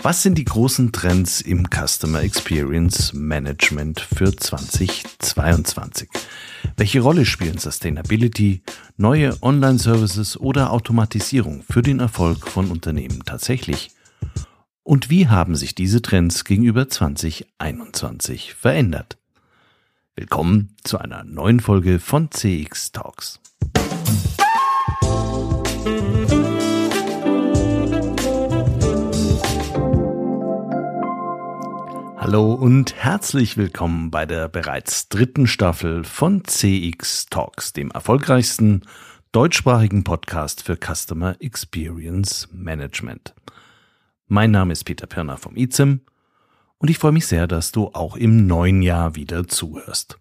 Was sind die großen Trends im Customer Experience Management für 2022? Welche Rolle spielen Sustainability, neue Online-Services oder Automatisierung für den Erfolg von Unternehmen tatsächlich? Und wie haben sich diese Trends gegenüber 2021 verändert? Willkommen zu einer neuen Folge von CX Talks. Hallo und herzlich willkommen bei der bereits dritten Staffel von CX Talks, dem erfolgreichsten deutschsprachigen Podcast für Customer Experience Management. Mein Name ist Peter Pirner vom IZIM und ich freue mich sehr, dass du auch im neuen Jahr wieder zuhörst.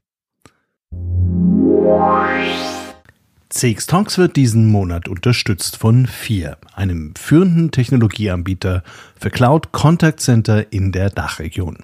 CX Talks wird diesen Monat unterstützt von FIR, einem führenden Technologieanbieter für Cloud Contact Center in der Dachregion.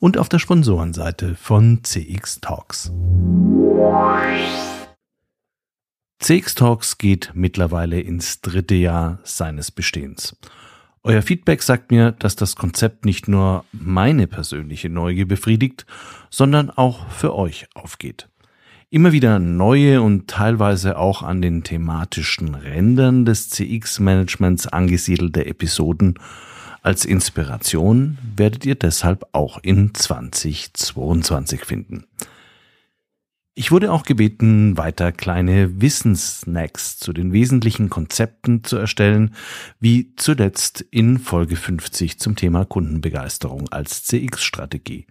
und auf der Sponsorenseite von CX Talks. CX Talks geht mittlerweile ins dritte Jahr seines Bestehens. Euer Feedback sagt mir, dass das Konzept nicht nur meine persönliche Neugier befriedigt, sondern auch für euch aufgeht. Immer wieder neue und teilweise auch an den thematischen Rändern des CX-Managements angesiedelte Episoden als Inspiration werdet ihr deshalb auch in 2022 finden. Ich wurde auch gebeten, weiter kleine Wissenssnacks zu den wesentlichen Konzepten zu erstellen, wie zuletzt in Folge 50 zum Thema Kundenbegeisterung als CX-Strategie.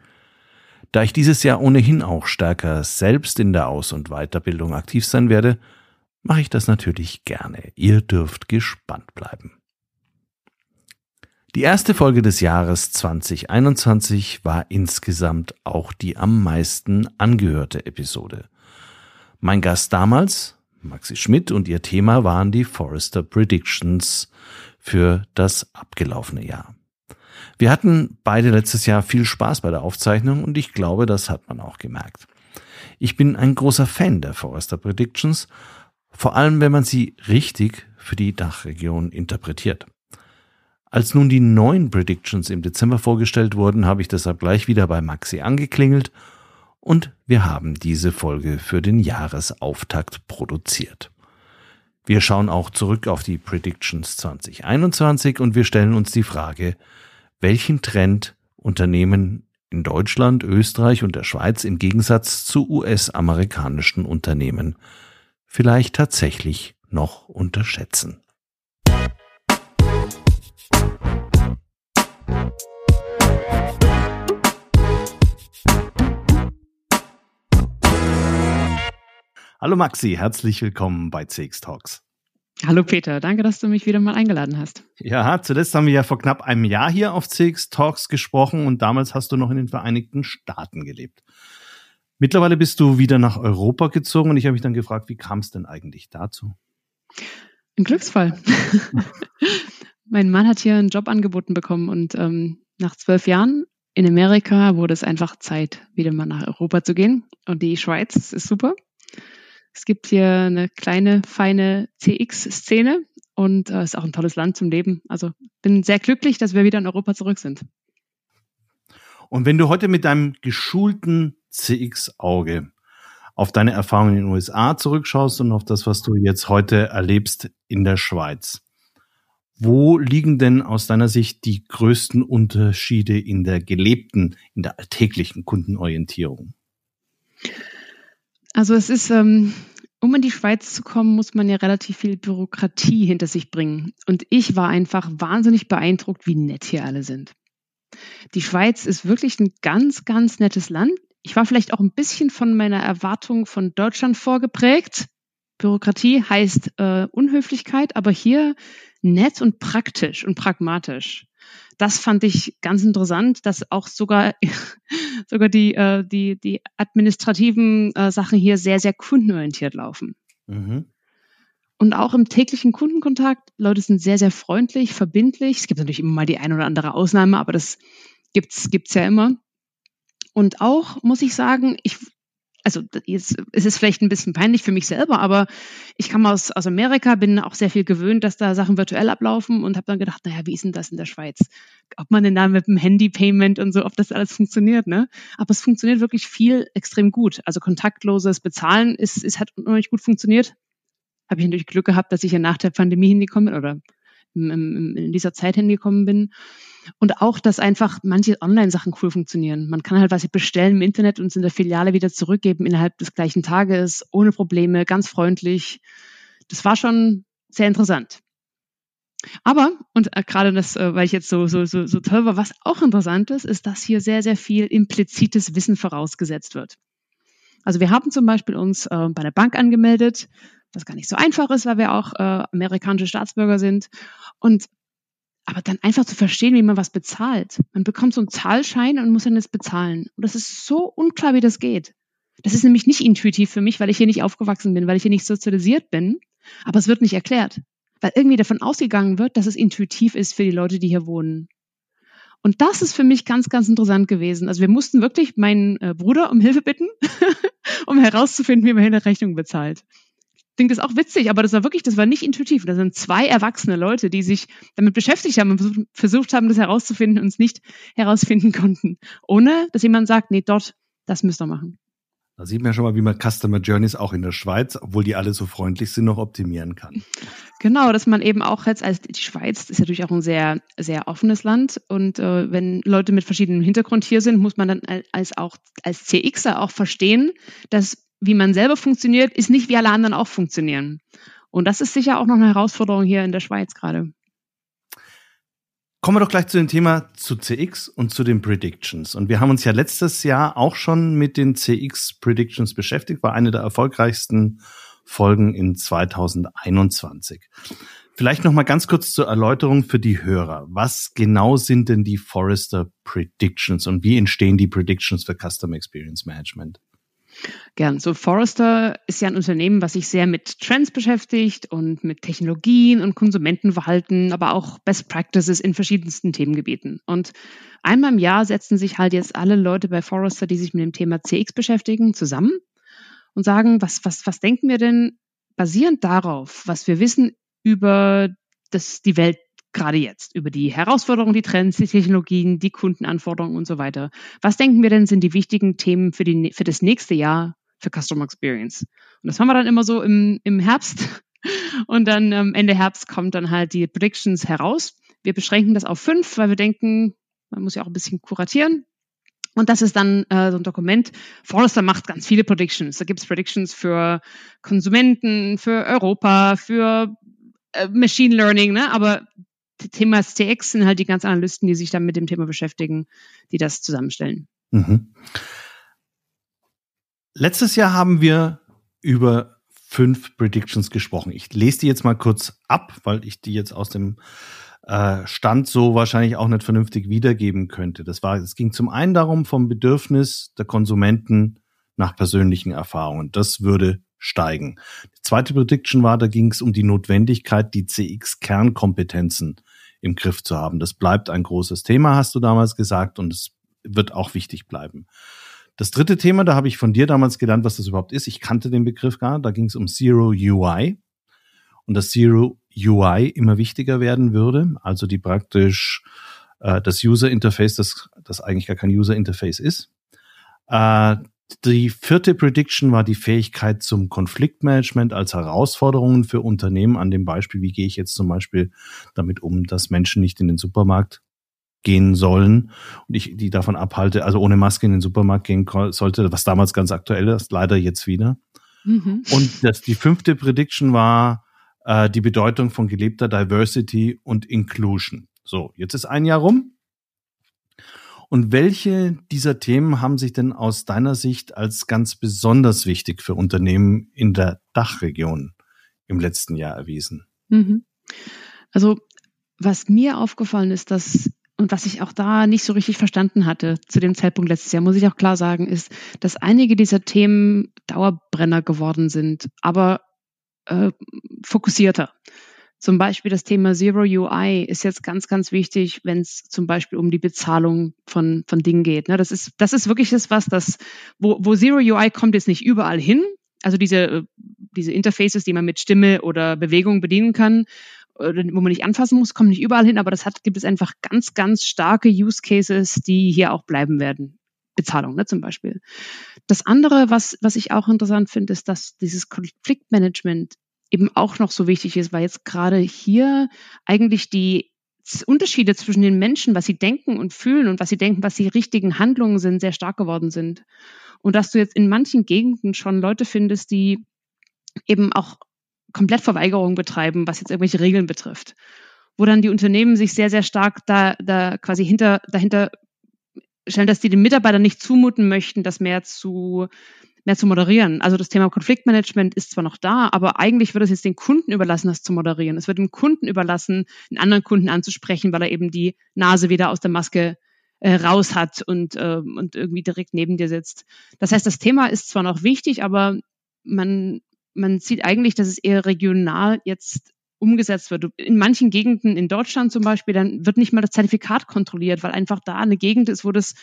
Da ich dieses Jahr ohnehin auch stärker selbst in der Aus- und Weiterbildung aktiv sein werde, mache ich das natürlich gerne. Ihr dürft gespannt bleiben. Die erste Folge des Jahres 2021 war insgesamt auch die am meisten angehörte Episode. Mein Gast damals, Maxi Schmidt, und ihr Thema waren die Forrester Predictions für das abgelaufene Jahr. Wir hatten beide letztes Jahr viel Spaß bei der Aufzeichnung und ich glaube, das hat man auch gemerkt. Ich bin ein großer Fan der Forrester Predictions, vor allem wenn man sie richtig für die Dachregion interpretiert. Als nun die neuen Predictions im Dezember vorgestellt wurden, habe ich deshalb gleich wieder bei Maxi angeklingelt und wir haben diese Folge für den Jahresauftakt produziert. Wir schauen auch zurück auf die Predictions 2021 und wir stellen uns die Frage, welchen Trend Unternehmen in Deutschland, Österreich und der Schweiz im Gegensatz zu US-amerikanischen Unternehmen vielleicht tatsächlich noch unterschätzen. Hallo Maxi, herzlich willkommen bei CX Talks. Hallo Peter, danke, dass du mich wieder mal eingeladen hast. Ja, zuletzt haben wir ja vor knapp einem Jahr hier auf CX Talks gesprochen und damals hast du noch in den Vereinigten Staaten gelebt. Mittlerweile bist du wieder nach Europa gezogen und ich habe mich dann gefragt, wie kam es denn eigentlich dazu? Ein Glücksfall. mein Mann hat hier einen Job angeboten bekommen und ähm, nach zwölf Jahren in Amerika wurde es einfach Zeit, wieder mal nach Europa zu gehen. Und die Schweiz ist super. Es gibt hier eine kleine, feine CX-Szene und es äh, ist auch ein tolles Land zum Leben. Also bin sehr glücklich, dass wir wieder in Europa zurück sind. Und wenn du heute mit deinem geschulten CX-Auge auf deine Erfahrungen in den USA zurückschaust und auf das, was du jetzt heute erlebst in der Schweiz, wo liegen denn aus deiner Sicht die größten Unterschiede in der gelebten, in der alltäglichen Kundenorientierung? Also es ist, ähm, um in die Schweiz zu kommen, muss man ja relativ viel Bürokratie hinter sich bringen. Und ich war einfach wahnsinnig beeindruckt, wie nett hier alle sind. Die Schweiz ist wirklich ein ganz, ganz nettes Land. Ich war vielleicht auch ein bisschen von meiner Erwartung von Deutschland vorgeprägt. Bürokratie heißt äh, Unhöflichkeit, aber hier nett und praktisch und pragmatisch. Das fand ich ganz interessant, dass auch sogar, sogar die, äh, die, die administrativen äh, Sachen hier sehr, sehr kundenorientiert laufen. Mhm. Und auch im täglichen Kundenkontakt, Leute sind sehr, sehr freundlich, verbindlich. Es gibt natürlich immer mal die ein oder andere Ausnahme, aber das gibt's, gibt's ja immer. Und auch, muss ich sagen, ich, also jetzt ist vielleicht ein bisschen peinlich für mich selber, aber ich komme aus, aus Amerika, bin auch sehr viel gewöhnt, dass da Sachen virtuell ablaufen und habe dann gedacht, naja, wie ist denn das in der Schweiz? Ob man denn da mit dem Handy-Payment und so, ob das alles funktioniert, ne? Aber es funktioniert wirklich viel extrem gut. Also kontaktloses Bezahlen ist, ist hat unheimlich gut funktioniert habe ich natürlich Glück gehabt, dass ich ja nach der Pandemie hingekommen bin oder in dieser Zeit hingekommen bin. Und auch, dass einfach manche Online-Sachen cool funktionieren. Man kann halt was bestellen im Internet und es in der Filiale wieder zurückgeben innerhalb des gleichen Tages, ohne Probleme, ganz freundlich. Das war schon sehr interessant. Aber, und äh, gerade das, äh, weil ich jetzt so, so, so, so toll war, was auch interessant ist, ist, dass hier sehr, sehr viel implizites Wissen vorausgesetzt wird. Also wir haben zum Beispiel uns äh, bei der Bank angemeldet was gar nicht so einfach ist, weil wir auch äh, amerikanische Staatsbürger sind. Und aber dann einfach zu verstehen, wie man was bezahlt. Man bekommt so einen Zahlschein und muss dann das bezahlen. Und das ist so unklar, wie das geht. Das ist nämlich nicht intuitiv für mich, weil ich hier nicht aufgewachsen bin, weil ich hier nicht sozialisiert bin. Aber es wird nicht erklärt, weil irgendwie davon ausgegangen wird, dass es intuitiv ist für die Leute, die hier wohnen. Und das ist für mich ganz, ganz interessant gewesen. Also wir mussten wirklich meinen äh, Bruder um Hilfe bitten, um herauszufinden, wie man hier eine Rechnung bezahlt klingt das auch witzig, aber das war wirklich, das war nicht intuitiv. Das sind zwei erwachsene Leute, die sich damit beschäftigt haben und versucht haben, das herauszufinden und es nicht herausfinden konnten. Ohne, dass jemand sagt, nee, dort, das müsst ihr machen. Da sieht man schon mal, wie man Customer Journeys auch in der Schweiz, obwohl die alle so freundlich sind, noch optimieren kann. Genau, dass man eben auch jetzt als die Schweiz ist natürlich auch ein sehr sehr offenes Land und äh, wenn Leute mit verschiedenem Hintergrund hier sind, muss man dann als auch als CXer auch verstehen, dass wie man selber funktioniert, ist nicht wie alle anderen auch funktionieren. Und das ist sicher auch noch eine Herausforderung hier in der Schweiz gerade. Kommen wir doch gleich zu dem Thema zu CX und zu den Predictions. Und wir haben uns ja letztes Jahr auch schon mit den CX Predictions beschäftigt, war eine der erfolgreichsten Folgen in 2021. Vielleicht noch mal ganz kurz zur Erläuterung für die Hörer. Was genau sind denn die Forrester Predictions und wie entstehen die Predictions für Customer Experience Management? Gern. So Forrester ist ja ein Unternehmen, was sich sehr mit Trends beschäftigt und mit Technologien und Konsumentenverhalten, aber auch Best Practices in verschiedensten Themengebieten. Und einmal im Jahr setzen sich halt jetzt alle Leute bei Forrester, die sich mit dem Thema CX beschäftigen, zusammen und sagen, was, was, was denken wir denn basierend darauf, was wir wissen über das, die Welt gerade jetzt über die Herausforderungen, die Trends, die Technologien, die Kundenanforderungen und so weiter. Was denken wir denn sind die wichtigen Themen für, die, für das nächste Jahr für Customer Experience? Und das haben wir dann immer so im, im Herbst. Und dann ähm, Ende Herbst kommt dann halt die Predictions heraus. Wir beschränken das auf fünf, weil wir denken, man muss ja auch ein bisschen kuratieren. Und das ist dann äh, so ein Dokument. Forrester macht ganz viele Predictions. Da gibt es Predictions für Konsumenten, für Europa, für äh, Machine Learning, ne? aber Thema CX sind halt die ganzen Analysten, die sich dann mit dem Thema beschäftigen, die das zusammenstellen. Mhm. Letztes Jahr haben wir über fünf Predictions gesprochen. Ich lese die jetzt mal kurz ab, weil ich die jetzt aus dem äh, Stand so wahrscheinlich auch nicht vernünftig wiedergeben könnte. Das war, es ging zum einen darum vom Bedürfnis der Konsumenten nach persönlichen Erfahrungen. Das würde steigen. Die zweite Prediction war, da ging es um die Notwendigkeit, die CX-Kernkompetenzen im Griff zu haben. Das bleibt ein großes Thema, hast du damals gesagt, und es wird auch wichtig bleiben. Das dritte Thema, da habe ich von dir damals gelernt, was das überhaupt ist. Ich kannte den Begriff gar. Da ging es um Zero UI und dass Zero UI immer wichtiger werden würde. Also die praktisch äh, das User Interface, das, das eigentlich gar kein User Interface ist. Äh, die vierte Prediction war die Fähigkeit zum Konfliktmanagement als Herausforderungen für Unternehmen an dem Beispiel, wie gehe ich jetzt zum Beispiel damit um, dass Menschen nicht in den Supermarkt gehen sollen und ich die davon abhalte, also ohne Maske in den Supermarkt gehen sollte, was damals ganz aktuell ist, leider jetzt wieder. Mhm. Und das, die fünfte Prediction war äh, die Bedeutung von gelebter Diversity und Inclusion. So, jetzt ist ein Jahr rum Und welche dieser Themen haben sich denn aus deiner Sicht als ganz besonders wichtig für Unternehmen in der Dachregion im letzten Jahr erwiesen? Mhm. Also was mir aufgefallen ist, dass und was ich auch da nicht so richtig verstanden hatte zu dem Zeitpunkt letztes Jahr, muss ich auch klar sagen, ist, dass einige dieser Themen Dauerbrenner geworden sind, aber äh, fokussierter. Zum Beispiel das Thema Zero UI ist jetzt ganz, ganz wichtig, wenn es zum Beispiel um die Bezahlung von, von Dingen geht. Ne? Das, ist, das ist wirklich das, was das, wo, wo Zero UI kommt jetzt nicht überall hin. Also diese, diese Interfaces, die man mit Stimme oder Bewegung bedienen kann, wo man nicht anfassen muss, kommen nicht überall hin, aber das hat, gibt es einfach ganz, ganz starke Use Cases, die hier auch bleiben werden. Bezahlung, ne, zum Beispiel. Das andere, was, was ich auch interessant finde, ist, dass dieses Konfliktmanagement eben auch noch so wichtig ist, weil jetzt gerade hier eigentlich die Unterschiede zwischen den Menschen, was sie denken und fühlen und was sie denken, was die richtigen Handlungen sind, sehr stark geworden sind. Und dass du jetzt in manchen Gegenden schon Leute findest, die eben auch komplett Verweigerung betreiben, was jetzt irgendwelche Regeln betrifft. Wo dann die Unternehmen sich sehr, sehr stark da, da quasi hinter, dahinter stellen, dass die den Mitarbeitern nicht zumuten möchten, das mehr zu mehr zu moderieren. Also das Thema Konfliktmanagement ist zwar noch da, aber eigentlich wird es jetzt den Kunden überlassen, das zu moderieren. Es wird dem Kunden überlassen, einen anderen Kunden anzusprechen, weil er eben die Nase wieder aus der Maske äh, raus hat und, äh, und irgendwie direkt neben dir sitzt. Das heißt, das Thema ist zwar noch wichtig, aber man, man sieht eigentlich, dass es eher regional jetzt umgesetzt wird. In manchen Gegenden in Deutschland zum Beispiel, dann wird nicht mal das Zertifikat kontrolliert, weil einfach da eine Gegend ist, wo das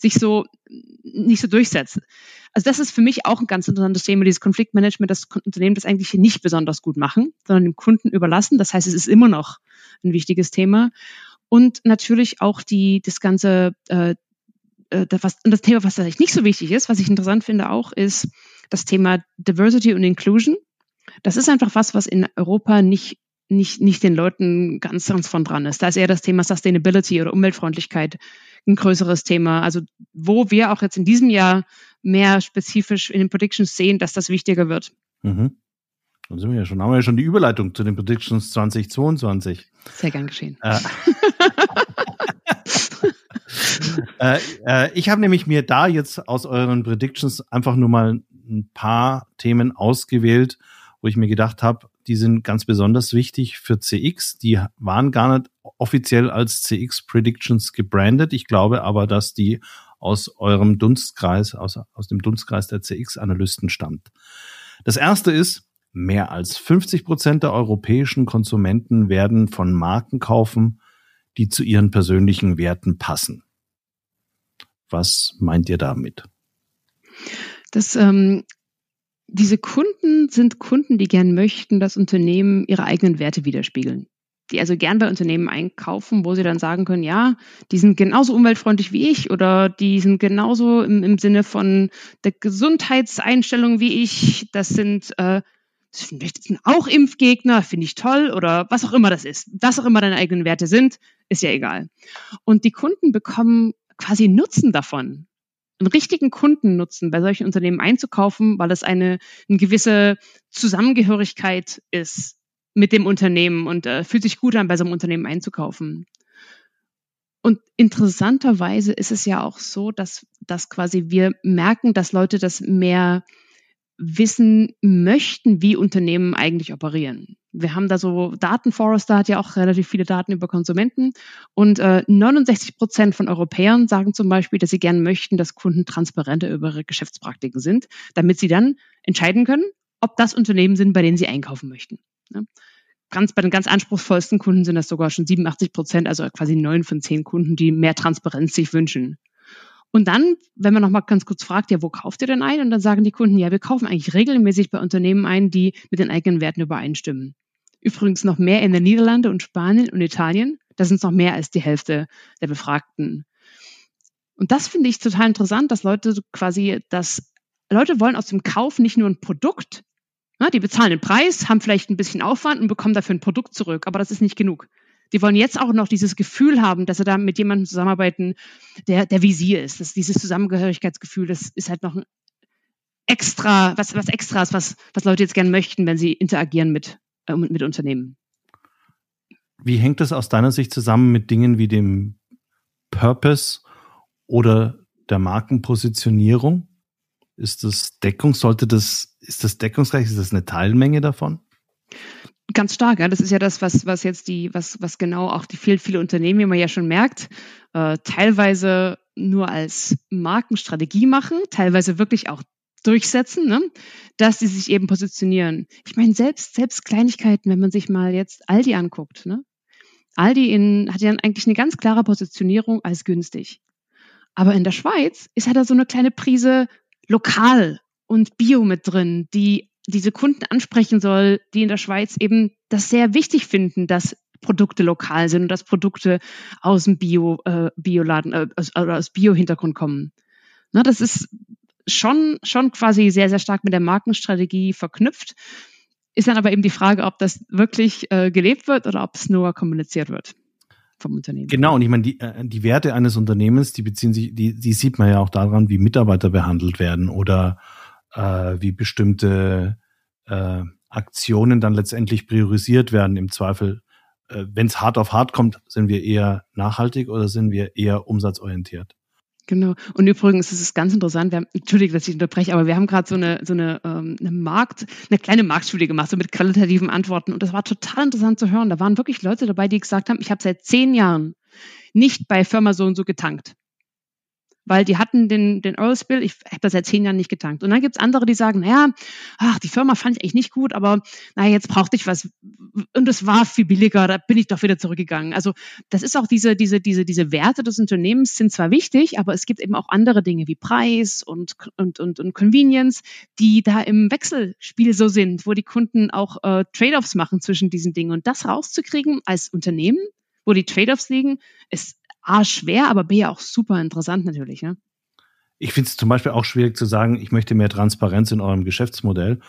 sich so nicht so durchsetzt. Also das ist für mich auch ein ganz interessantes Thema, dieses Konfliktmanagement, das Unternehmen das eigentlich nicht besonders gut machen, sondern dem Kunden überlassen. Das heißt, es ist immer noch ein wichtiges Thema. Und natürlich auch die, das ganze, äh, äh das, das Thema, was vielleicht nicht so wichtig ist, was ich interessant finde auch, ist das Thema Diversity und Inclusion. Das ist einfach was, was in Europa nicht nicht, nicht den Leuten ganz, ganz von dran ist. Da ist eher das Thema Sustainability oder Umweltfreundlichkeit ein größeres Thema. Also wo wir auch jetzt in diesem Jahr mehr spezifisch in den Predictions sehen, dass das wichtiger wird. Mhm. Dann sind wir ja schon, haben wir ja schon die Überleitung zu den Predictions 2022. Sehr gern geschehen. Äh, äh, äh, ich habe nämlich mir da jetzt aus euren Predictions einfach nur mal ein paar Themen ausgewählt, wo ich mir gedacht habe, die sind ganz besonders wichtig für CX. Die waren gar nicht offiziell als CX Predictions gebrandet. Ich glaube aber, dass die aus eurem Dunstkreis, aus, aus dem Dunstkreis der CX-Analysten stammt. Das erste ist, mehr als 50 Prozent der europäischen Konsumenten werden von Marken kaufen, die zu ihren persönlichen Werten passen. Was meint ihr damit? Das ähm, diese Kunden sind Kunden, die gern möchten, dass Unternehmen ihre eigenen Werte widerspiegeln. Die also gern bei Unternehmen einkaufen, wo sie dann sagen können, ja, die sind genauso umweltfreundlich wie ich oder die sind genauso im, im Sinne von der Gesundheitseinstellung wie ich. Das sind, äh, das sind auch Impfgegner, finde ich toll oder was auch immer das ist. Was auch immer deine eigenen Werte sind, ist ja egal. Und die Kunden bekommen quasi Nutzen davon einen richtigen Kundennutzen bei solchen Unternehmen einzukaufen, weil es eine, eine gewisse Zusammengehörigkeit ist mit dem Unternehmen und äh, fühlt sich gut an, bei so einem Unternehmen einzukaufen. Und interessanterweise ist es ja auch so, dass, dass quasi wir merken, dass Leute das mehr wissen möchten, wie Unternehmen eigentlich operieren. Wir haben da so Daten, Forrester hat ja auch relativ viele Daten über Konsumenten und äh, 69 Prozent von Europäern sagen zum Beispiel, dass sie gern möchten, dass Kunden transparenter über ihre Geschäftspraktiken sind, damit sie dann entscheiden können, ob das Unternehmen sind, bei denen sie einkaufen möchten. Ja. Ganz, bei den ganz anspruchsvollsten Kunden sind das sogar schon 87 Prozent, also quasi neun von zehn Kunden, die mehr Transparenz sich wünschen. Und dann, wenn man nochmal ganz kurz fragt, ja, wo kauft ihr denn ein? Und dann sagen die Kunden, ja, wir kaufen eigentlich regelmäßig bei Unternehmen ein, die mit den eigenen Werten übereinstimmen. Übrigens noch mehr in den Niederlande und Spanien und Italien. Das sind noch mehr als die Hälfte der Befragten. Und das finde ich total interessant, dass Leute quasi, dass Leute wollen aus dem Kauf nicht nur ein Produkt, na, die bezahlen den Preis, haben vielleicht ein bisschen Aufwand und bekommen dafür ein Produkt zurück, aber das ist nicht genug. Die wollen jetzt auch noch dieses Gefühl haben, dass sie da mit jemandem zusammenarbeiten, der, der wie sie ist. Das, dieses Zusammengehörigkeitsgefühl, das ist halt noch ein extra, was, was extras, was, was Leute jetzt gerne möchten, wenn sie interagieren mit, äh, mit Unternehmen. Wie hängt das aus deiner Sicht zusammen mit Dingen wie dem Purpose oder der Markenpositionierung? Ist das Deckung, sollte das, ist das deckungsreich? Ist das eine Teilmenge davon? Ganz stark, ja. Das ist ja das, was, was jetzt die, was, was genau auch die viele, viele Unternehmen, wie man ja schon merkt, äh, teilweise nur als Markenstrategie machen, teilweise wirklich auch durchsetzen, ne? dass sie sich eben positionieren. Ich meine, selbst, selbst Kleinigkeiten, wenn man sich mal jetzt Aldi anguckt, ne? Aldi in, hat ja eigentlich eine ganz klare Positionierung als günstig. Aber in der Schweiz ist halt da so eine kleine Prise lokal und Bio mit drin, die diese Kunden ansprechen soll, die in der Schweiz eben das sehr wichtig finden, dass Produkte lokal sind und dass Produkte aus dem Bio, äh, Bioladen, äh, aus, aus Bio-Hintergrund kommen. Na, das ist schon, schon quasi sehr, sehr stark mit der Markenstrategie verknüpft. Ist dann aber eben die Frage, ob das wirklich äh, gelebt wird oder ob es nur kommuniziert wird vom Unternehmen. Genau, und ich meine, die, äh, die Werte eines Unternehmens, die beziehen sich, die, die sieht man ja auch daran, wie Mitarbeiter behandelt werden oder äh, wie bestimmte äh, Aktionen dann letztendlich priorisiert werden. Im Zweifel, äh, wenn es hart auf hart kommt, sind wir eher nachhaltig oder sind wir eher umsatzorientiert? Genau. Und übrigens ist es ganz interessant, wir haben, Entschuldigung, dass ich unterbreche, aber wir haben gerade so eine, so eine, ähm, eine Markt, eine kleine Marktstudie gemacht, so mit qualitativen Antworten. Und das war total interessant zu hören. Da waren wirklich Leute dabei, die gesagt haben, ich habe seit zehn Jahren nicht bei Firma so und so getankt weil die hatten den, den Oil Spill, ich habe das seit zehn Jahren nicht getankt. Und dann gibt's andere, die sagen, naja, ach, die Firma fand ich eigentlich nicht gut, aber naja, jetzt brauchte ich was und es war viel billiger, da bin ich doch wieder zurückgegangen. Also das ist auch diese, diese, diese, diese Werte des Unternehmens sind zwar wichtig, aber es gibt eben auch andere Dinge wie Preis und, und, und, und Convenience, die da im Wechselspiel so sind, wo die Kunden auch äh, Trade-offs machen zwischen diesen Dingen. Und das rauszukriegen als Unternehmen, wo die Trade-offs liegen, ist A, schwer, aber B, auch super interessant natürlich. Ne? Ich finde es zum Beispiel auch schwierig zu sagen, ich möchte mehr Transparenz in eurem Geschäftsmodell.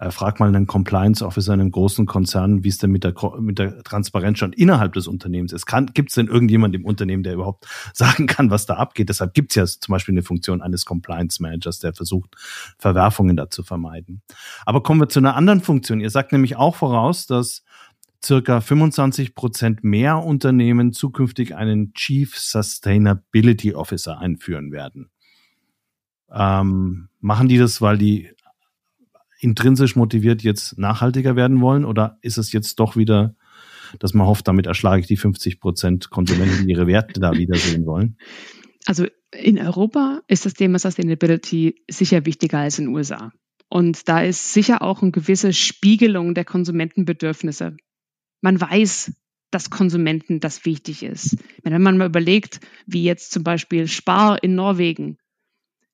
Äh, frag mal einen Compliance Officer in einem großen Konzern, wie es denn mit der, mit der Transparenz schon innerhalb des Unternehmens ist. Gibt es denn irgendjemand im Unternehmen, der überhaupt sagen kann, was da abgeht? Deshalb gibt es ja zum Beispiel eine Funktion eines Compliance Managers, der versucht, Verwerfungen da zu vermeiden. Aber kommen wir zu einer anderen Funktion. Ihr sagt nämlich auch voraus, dass circa 25 Prozent mehr Unternehmen zukünftig einen Chief Sustainability Officer einführen werden. Ähm, machen die das, weil die intrinsisch motiviert jetzt nachhaltiger werden wollen oder ist es jetzt doch wieder, dass man hofft, damit erschlage ich die 50 Prozent Konsumenten, die ihre Werte da wiedersehen wollen? Also in Europa ist das Thema Sustainability sicher wichtiger als in den USA. Und da ist sicher auch eine gewisse Spiegelung der Konsumentenbedürfnisse man weiß, dass Konsumenten das wichtig ist. Wenn man mal überlegt, wie jetzt zum Beispiel Spar in Norwegen,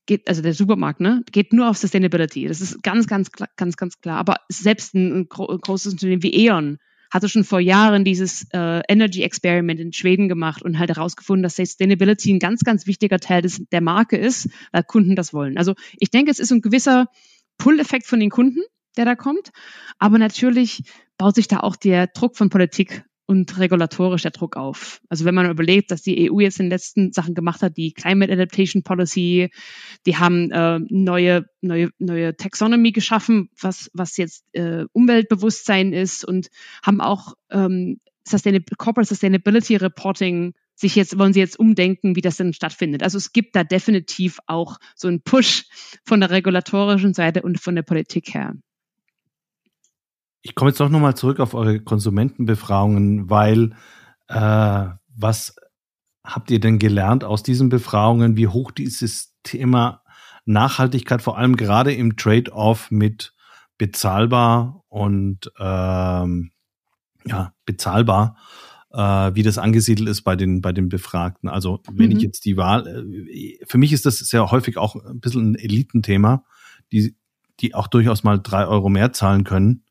geht, also der Supermarkt, ne, geht nur auf Sustainability. Das ist ganz, ganz, ganz, ganz klar. Aber selbst ein, ein großes Unternehmen wie E.ON hatte schon vor Jahren dieses äh, Energy Experiment in Schweden gemacht und halt herausgefunden, dass Sustainability ein ganz, ganz wichtiger Teil des, der Marke ist, weil Kunden das wollen. Also ich denke, es ist ein gewisser Pull-Effekt von den Kunden, der da kommt. Aber natürlich baut sich da auch der Druck von Politik und regulatorisch der Druck auf. Also wenn man überlegt, dass die EU jetzt in den letzten Sachen gemacht hat, die Climate Adaptation Policy, die haben äh, neue, neue, neue Taxonomy geschaffen, was, was jetzt äh, Umweltbewusstsein ist und haben auch ähm, Sustainable, Corporate Sustainability Reporting sich jetzt, wollen sie jetzt umdenken, wie das denn stattfindet. Also es gibt da definitiv auch so einen Push von der regulatorischen Seite und von der Politik her. Ich komme jetzt doch nochmal zurück auf eure Konsumentenbefragungen, weil äh, was habt ihr denn gelernt aus diesen Befragungen, wie hoch dieses Thema Nachhaltigkeit, vor allem gerade im Trade-off mit bezahlbar und ähm, ja, bezahlbar, äh, wie das angesiedelt ist bei den, bei den Befragten. Also wenn mhm. ich jetzt die Wahl, äh, für mich ist das sehr häufig auch ein bisschen ein Elitenthema, die, die auch durchaus mal drei Euro mehr zahlen können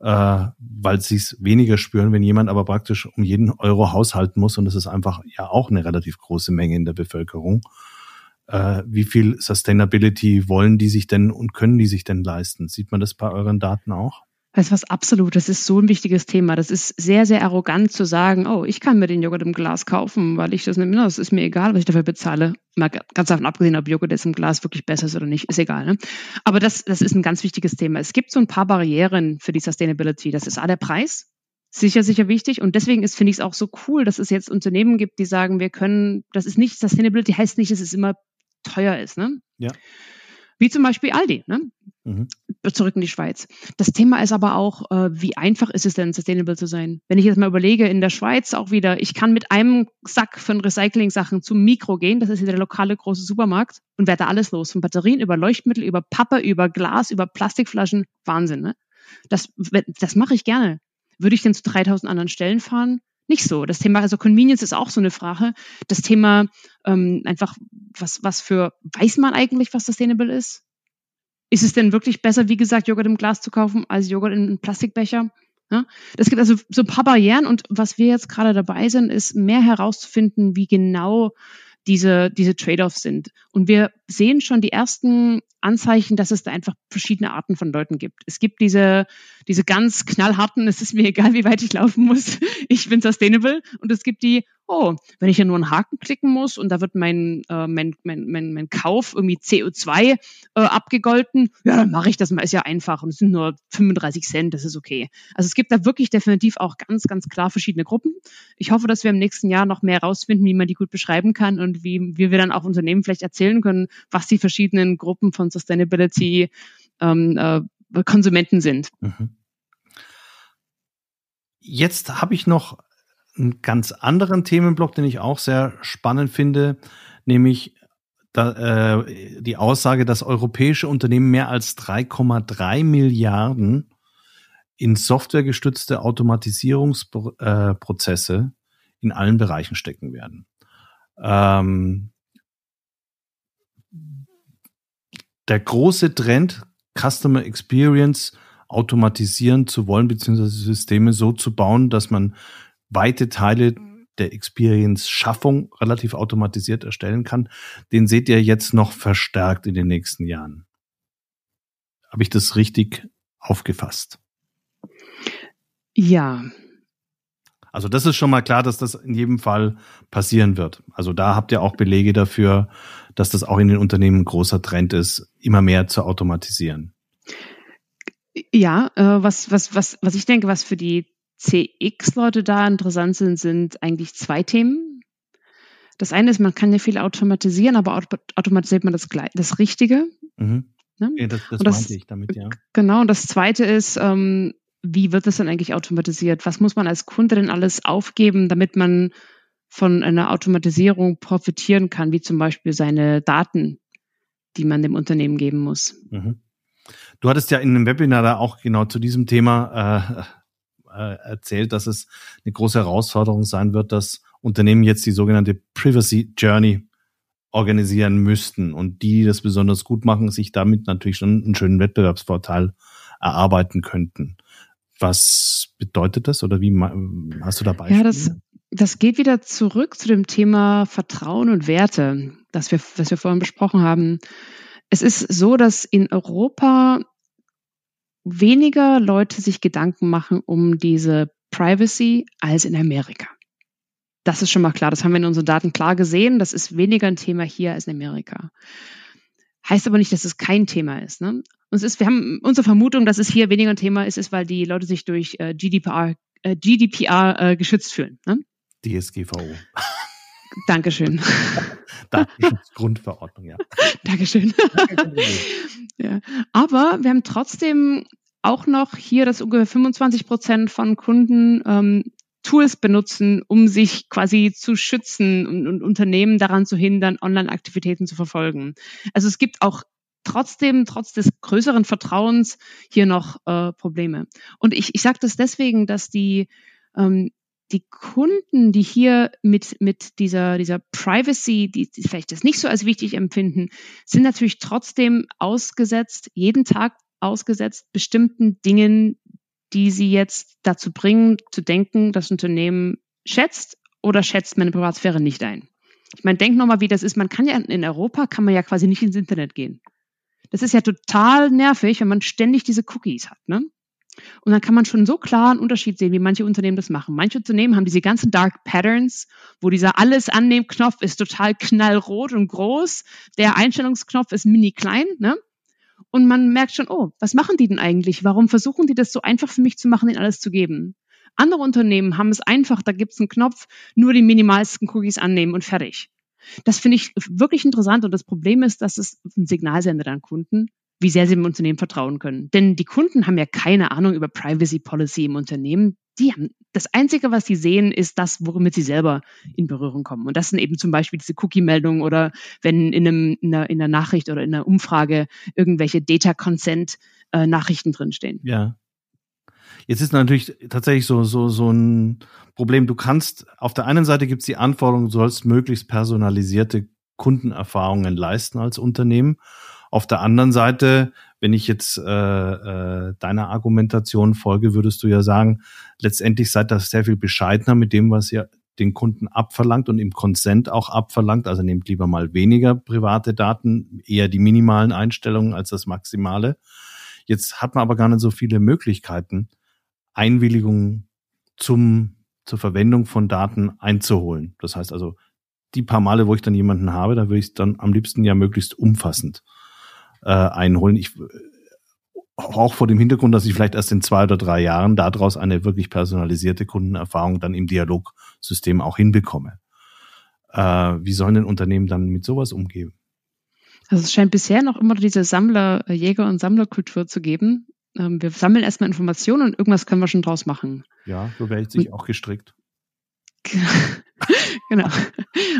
äh, weil sie es weniger spüren, wenn jemand aber praktisch um jeden Euro haushalten muss und das ist einfach ja auch eine relativ große Menge in der Bevölkerung. Äh, wie viel Sustainability wollen die sich denn und können die sich denn leisten? Sieht man das bei euren Daten auch? Weißt du was, absolut. Das ist so ein wichtiges Thema. Das ist sehr, sehr arrogant zu sagen, oh, ich kann mir den Joghurt im Glas kaufen, weil ich das nicht mehr, das ist mir egal, was ich dafür bezahle. Mal ganz davon abgesehen, ob Joghurt jetzt im Glas wirklich besser ist oder nicht, ist egal. Ne? Aber das, das ist ein ganz wichtiges Thema. Es gibt so ein paar Barrieren für die Sustainability. Das ist A, der Preis. sicher, sicher wichtig. Und deswegen ist, finde ich es auch so cool, dass es jetzt Unternehmen gibt, die sagen, wir können, das ist nicht, Sustainability heißt nicht, dass es immer teuer ist, ne? Ja. Wie zum Beispiel Aldi, ne? Mhm. Zurück in die Schweiz. Das Thema ist aber auch, äh, wie einfach ist es denn, sustainable zu sein? Wenn ich jetzt mal überlege, in der Schweiz auch wieder, ich kann mit einem Sack von Recycling-Sachen zum Mikro gehen, das ist wieder der lokale große Supermarkt und werde da alles los. Von Batterien über Leuchtmittel, über Pappe, über Glas, über Plastikflaschen. Wahnsinn, ne? Das, das mache ich gerne. Würde ich denn zu 3000 anderen Stellen fahren? Nicht so. Das Thema, also Convenience ist auch so eine Frage. Das Thema ähm, einfach, was, was für, weiß man eigentlich, was sustainable ist? Ist es denn wirklich besser, wie gesagt, Joghurt im Glas zu kaufen, als Joghurt in einem Plastikbecher? Ja, das gibt also so ein paar Barrieren und was wir jetzt gerade dabei sind, ist mehr herauszufinden, wie genau diese, diese Trade-offs sind. Und wir sehen schon die ersten Anzeichen, dass es da einfach verschiedene Arten von Leuten gibt. Es gibt diese, diese ganz knallharten, es ist mir egal, wie weit ich laufen muss, ich bin sustainable. Und es gibt die, oh, wenn ich ja nur einen Haken klicken muss und da wird mein, äh, mein, mein, mein, mein Kauf irgendwie CO2 äh, abgegolten, ja, dann mache ich das mal, ist ja einfach und es sind nur 35 Cent, das ist okay. Also es gibt da wirklich definitiv auch ganz, ganz klar verschiedene Gruppen. Ich hoffe, dass wir im nächsten Jahr noch mehr herausfinden, wie man die gut beschreiben kann und wie, wie wir dann auch Unternehmen vielleicht erzählen können, was die verschiedenen Gruppen von Sustainability ähm, äh, Konsumenten sind. Mhm. Jetzt habe ich noch einen ganz anderen Themenblock, den ich auch sehr spannend finde, nämlich da, äh, die Aussage, dass europäische Unternehmen mehr als 3,3 Milliarden in softwaregestützte Automatisierungsprozesse äh, in allen Bereichen stecken werden. Ähm, der große Trend, Customer Experience automatisieren zu wollen, beziehungsweise Systeme so zu bauen, dass man weite Teile der Experience-Schaffung relativ automatisiert erstellen kann, den seht ihr jetzt noch verstärkt in den nächsten Jahren. Habe ich das richtig aufgefasst? Ja. Also das ist schon mal klar, dass das in jedem Fall passieren wird. Also da habt ihr auch Belege dafür, dass das auch in den Unternehmen ein großer Trend ist, immer mehr zu automatisieren. Ja, äh, was, was, was, was ich denke, was für die CX-Leute da interessant sind, sind eigentlich zwei Themen. Das eine ist, man kann ja viel automatisieren, aber automatisiert man das, das Richtige. Mhm. Ne? Ja, das, das, das meinte ich damit, ja. Genau, und das zweite ist, ähm, wie wird das dann eigentlich automatisiert? Was muss man als Kunde denn alles aufgeben, damit man von einer Automatisierung profitieren kann, wie zum Beispiel seine Daten, die man dem Unternehmen geben muss? Mhm. Du hattest ja in einem Webinar da auch genau zu diesem Thema äh, äh, erzählt, dass es eine große Herausforderung sein wird, dass Unternehmen jetzt die sogenannte Privacy Journey organisieren müssten und die, die das besonders gut machen, sich damit natürlich schon einen schönen Wettbewerbsvorteil erarbeiten könnten. Was bedeutet das oder wie hast du da Beispiele? Ja, das, das geht wieder zurück zu dem Thema Vertrauen und Werte, das wir, was wir vorhin besprochen haben. Es ist so, dass in Europa weniger Leute sich Gedanken machen um diese Privacy als in Amerika. Das ist schon mal klar. Das haben wir in unseren Daten klar gesehen. Das ist weniger ein Thema hier als in Amerika. Heißt aber nicht, dass es kein Thema ist. Ne? Und ist, wir haben unsere Vermutung, dass es hier weniger ein Thema ist, ist, weil die Leute sich durch äh, GDPR, äh, GDPR äh, geschützt fühlen. Ne? DSGVO. Dankeschön. Datenschutzgrundverordnung, ja. Dankeschön. ja. Aber wir haben trotzdem auch noch hier, dass ungefähr 25 Prozent von Kunden ähm, Tools benutzen, um sich quasi zu schützen und, und Unternehmen daran zu hindern, Online-Aktivitäten zu verfolgen. Also es gibt auch trotzdem, trotz des größeren Vertrauens, hier noch äh, Probleme. Und ich, ich sage das deswegen, dass die ähm, die Kunden, die hier mit, mit dieser, dieser Privacy, die, die vielleicht das nicht so als wichtig empfinden, sind natürlich trotzdem ausgesetzt, jeden Tag ausgesetzt bestimmten Dingen, die sie jetzt dazu bringen, zu denken, das Unternehmen schätzt oder schätzt meine Privatsphäre nicht ein. Ich meine, denk nochmal, wie das ist. Man kann ja in Europa, kann man ja quasi nicht ins Internet gehen. Das ist ja total nervig, wenn man ständig diese Cookies hat. Ne? Und dann kann man schon so klar einen Unterschied sehen, wie manche Unternehmen das machen. Manche Unternehmen haben diese ganzen Dark Patterns, wo dieser Alles annehmen Knopf ist total knallrot und groß, der Einstellungsknopf ist mini klein, ne? Und man merkt schon, oh, was machen die denn eigentlich? Warum versuchen die das so einfach für mich zu machen, ihnen alles zu geben? Andere Unternehmen haben es einfach, da gibt es einen Knopf, nur die minimalsten Cookies annehmen und fertig. Das finde ich wirklich interessant und das Problem ist, dass es ein Signal sendet an Kunden, wie sehr sie dem Unternehmen vertrauen können. Denn die Kunden haben ja keine Ahnung über Privacy Policy im Unternehmen. Die haben das Einzige, was sie sehen, ist das, womit sie selber in Berührung kommen. Und das sind eben zum Beispiel diese Cookie-Meldungen oder wenn in, einem, in, einer, in einer Nachricht oder in einer Umfrage irgendwelche Data Consent äh, drinstehen. Ja. Jetzt ist natürlich tatsächlich so, so, so ein Problem. Du kannst, auf der einen Seite gibt es die Anforderung, du sollst möglichst personalisierte Kundenerfahrungen leisten als Unternehmen. Auf der anderen Seite, wenn ich jetzt äh, äh, deiner Argumentation folge, würdest du ja sagen, letztendlich seid das sehr viel bescheidener mit dem, was ihr den Kunden abverlangt und im Consent auch abverlangt. Also nehmt lieber mal weniger private Daten, eher die minimalen Einstellungen als das Maximale. Jetzt hat man aber gar nicht so viele Möglichkeiten, Einwilligungen zum, zur Verwendung von Daten einzuholen. Das heißt also, die paar Male, wo ich dann jemanden habe, da würde ich es dann am liebsten ja möglichst umfassend äh, einholen. Ich, auch vor dem Hintergrund, dass ich vielleicht erst in zwei oder drei Jahren daraus eine wirklich personalisierte Kundenerfahrung dann im Dialogsystem auch hinbekomme. Äh, wie sollen denn Unternehmen dann mit sowas umgehen? Also es scheint bisher noch immer diese Sammler, äh, Jäger- und Sammlerkultur zu geben. Ähm, wir sammeln erstmal Informationen und irgendwas können wir schon draus machen. Ja, so wäre ich sich auch gestrickt. genau.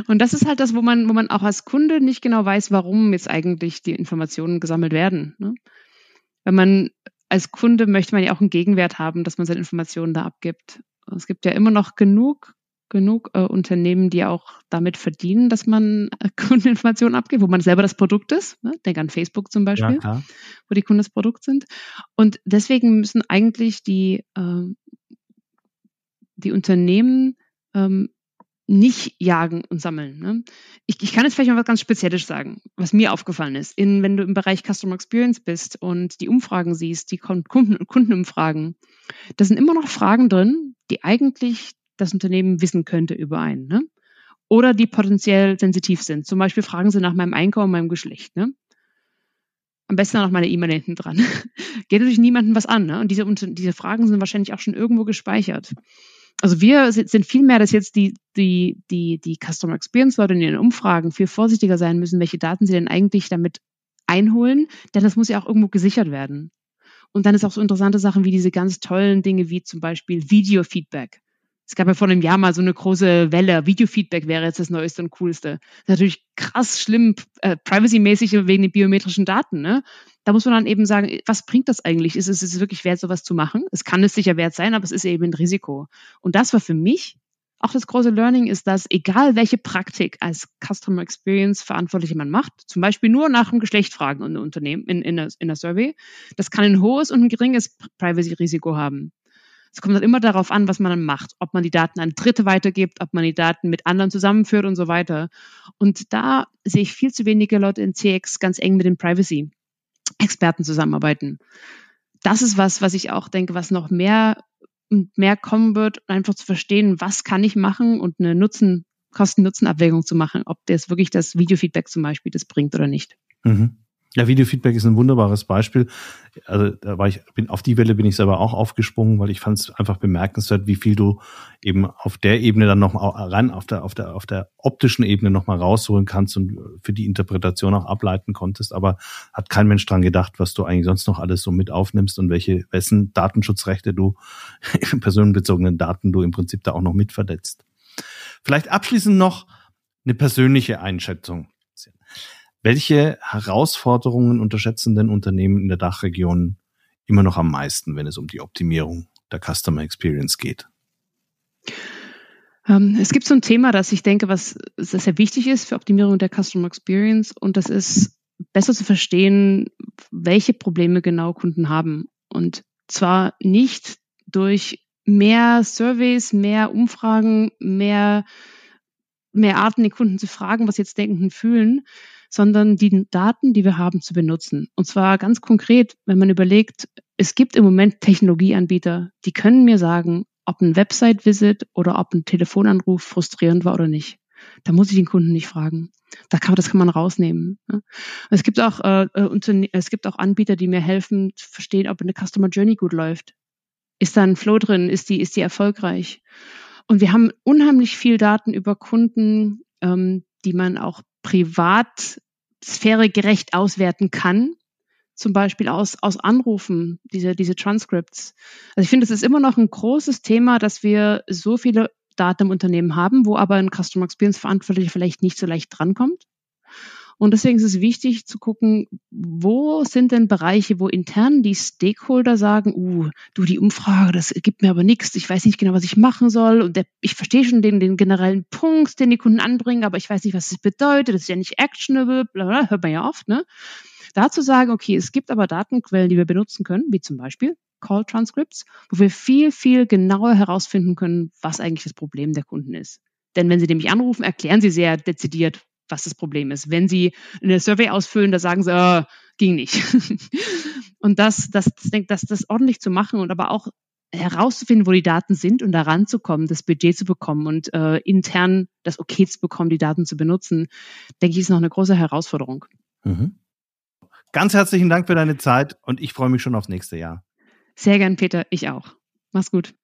Und das ist halt das, wo man, wo man auch als Kunde nicht genau weiß, warum jetzt eigentlich die Informationen gesammelt werden. Ne? Wenn man als Kunde möchte man ja auch einen Gegenwert haben, dass man seine Informationen da abgibt. Es gibt ja immer noch genug, genug äh, Unternehmen, die auch damit verdienen, dass man äh, Kundeninformationen abgibt, wo man selber das Produkt ist. Ne? Denk an Facebook zum Beispiel, ja, wo die Kunden das Produkt sind. Und deswegen müssen eigentlich die, äh, die Unternehmen ähm, nicht jagen und sammeln. Ne? Ich, ich kann jetzt vielleicht mal was ganz Spezielles sagen, was mir aufgefallen ist. In, wenn du im Bereich Customer Experience bist und die Umfragen siehst, die Kunden, Kundenumfragen, da sind immer noch Fragen drin, die eigentlich das Unternehmen wissen könnte über einen. Ne? Oder die potenziell sensitiv sind. Zum Beispiel fragen sie nach meinem Einkommen, meinem Geschlecht. Ne? Am besten noch meine E-Mail hinten dran. Geht natürlich niemandem was an. Ne? Und diese, diese Fragen sind wahrscheinlich auch schon irgendwo gespeichert also wir sind viel mehr, dass jetzt die, die, die, die Customer Experience Leute in ihren Umfragen viel vorsichtiger sein müssen, welche Daten sie denn eigentlich damit einholen, denn das muss ja auch irgendwo gesichert werden. Und dann ist auch so interessante Sachen wie diese ganz tollen Dinge wie zum Beispiel Video-Feedback. Es gab ja vor einem Jahr mal so eine große Welle. Video-Feedback wäre jetzt das Neueste und Coolste. Das ist natürlich krass schlimm, äh, privacy-mäßig wegen den biometrischen Daten. Ne? Da muss man dann eben sagen, was bringt das eigentlich? Ist es, ist es wirklich wert, sowas zu machen? Es kann es sicher wert sein, aber es ist eben ein Risiko. Und das war für mich auch das große Learning ist, dass egal welche Praktik als Customer Experience Verantwortliche man macht, zum Beispiel nur nach dem Geschlecht fragen in, Unternehmen, in, in, der, in der Survey, das kann ein hohes und ein geringes Privacy-Risiko haben. Es kommt dann immer darauf an, was man dann macht, ob man die Daten an Dritte weitergibt, ob man die Daten mit anderen zusammenführt und so weiter. Und da sehe ich viel zu wenige Leute in CX ganz eng mit den Privacy-Experten zusammenarbeiten. Das ist was, was ich auch denke, was noch mehr und mehr kommen wird, einfach zu verstehen, was kann ich machen und eine Nutzen, Kosten-Nutzen-Abwägung zu machen, ob das wirklich das Videofeedback zum Beispiel das bringt oder nicht. Mhm. Ja, Videofeedback ist ein wunderbares Beispiel. Also da war ich, bin auf die Welle bin ich selber auch aufgesprungen, weil ich fand es einfach bemerkenswert, wie viel du eben auf der Ebene dann noch mal ran, auf der, auf der, auf der optischen Ebene noch mal rausholen kannst und für die Interpretation auch ableiten konntest. Aber hat kein Mensch dran gedacht, was du eigentlich sonst noch alles so mit aufnimmst und welche, wessen Datenschutzrechte du, personenbezogenen Daten du im Prinzip da auch noch mit verletzt. Vielleicht abschließend noch eine persönliche Einschätzung. Welche Herausforderungen unterschätzen denn Unternehmen in der Dachregion immer noch am meisten, wenn es um die Optimierung der Customer Experience geht? Ähm, es gibt so ein Thema, das ich denke, was sehr wichtig ist für Optimierung der Customer Experience und das ist besser zu verstehen, welche Probleme genau Kunden haben. Und zwar nicht durch mehr Surveys, mehr Umfragen, mehr, mehr Arten, die Kunden zu fragen, was sie jetzt denken und fühlen, sondern die Daten, die wir haben, zu benutzen. Und zwar ganz konkret, wenn man überlegt, es gibt im Moment Technologieanbieter, die können mir sagen, ob ein Website-Visit oder ob ein Telefonanruf frustrierend war oder nicht. Da muss ich den Kunden nicht fragen. Da kann, das kann man rausnehmen. Es gibt auch äh, äh es gibt auch Anbieter, die mir helfen zu verstehen, ob eine Customer Journey gut läuft. Ist da ein Flow drin? Ist die, ist die erfolgreich? Und wir haben unheimlich viel Daten über Kunden, ähm, die man auch privat sphäregerecht auswerten kann. Zum Beispiel aus, aus Anrufen, diese, diese Transcripts. Also ich finde, es ist immer noch ein großes Thema, dass wir so viele Daten im Unternehmen haben, wo aber ein Customer Experience Verantwortlicher vielleicht nicht so leicht drankommt. Und deswegen ist es wichtig zu gucken, wo sind denn Bereiche, wo intern die Stakeholder sagen, uh, du, die Umfrage, das gibt mir aber nichts, ich weiß nicht genau, was ich machen soll und der, ich verstehe schon den, den generellen Punkt, den die Kunden anbringen, aber ich weiß nicht, was das bedeutet, das ist ja nicht actionable, bla, bla, hört man ja oft, ne? Dazu sagen, okay, es gibt aber Datenquellen, die wir benutzen können, wie zum Beispiel Call Transcripts, wo wir viel, viel genauer herausfinden können, was eigentlich das Problem der Kunden ist. Denn wenn Sie nämlich anrufen, erklären Sie sehr dezidiert, was das Problem ist. Wenn Sie eine Survey ausfüllen, da sagen Sie, oh, ging nicht. und das, das, das, das ordentlich zu machen und aber auch herauszufinden, wo die Daten sind und daran zu kommen, das Budget zu bekommen und äh, intern das Okay zu bekommen, die Daten zu benutzen, denke ich, ist noch eine große Herausforderung. Mhm. Ganz herzlichen Dank für deine Zeit und ich freue mich schon aufs nächste Jahr. Sehr gern, Peter. Ich auch. Mach's gut.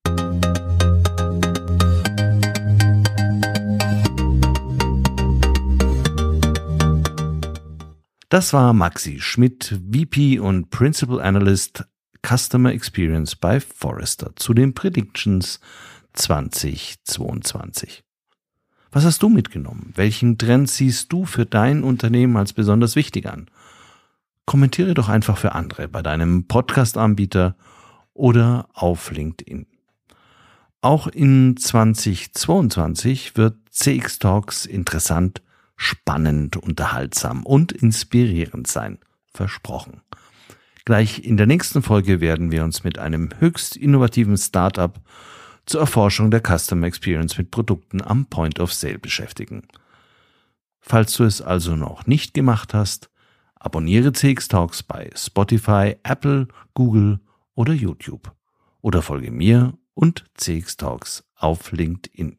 Das war Maxi Schmidt, VP und Principal Analyst Customer Experience bei Forrester zu den Predictions 2022. Was hast du mitgenommen? Welchen Trend siehst du für dein Unternehmen als besonders wichtig an? Kommentiere doch einfach für andere bei deinem Podcast-Anbieter oder auf LinkedIn. Auch in 2022 wird CX Talks interessant spannend, unterhaltsam und inspirierend sein. Versprochen. Gleich in der nächsten Folge werden wir uns mit einem höchst innovativen Startup zur Erforschung der Customer Experience mit Produkten am Point of Sale beschäftigen. Falls du es also noch nicht gemacht hast, abonniere CX Talks bei Spotify, Apple, Google oder YouTube oder folge mir und CX Talks auf LinkedIn.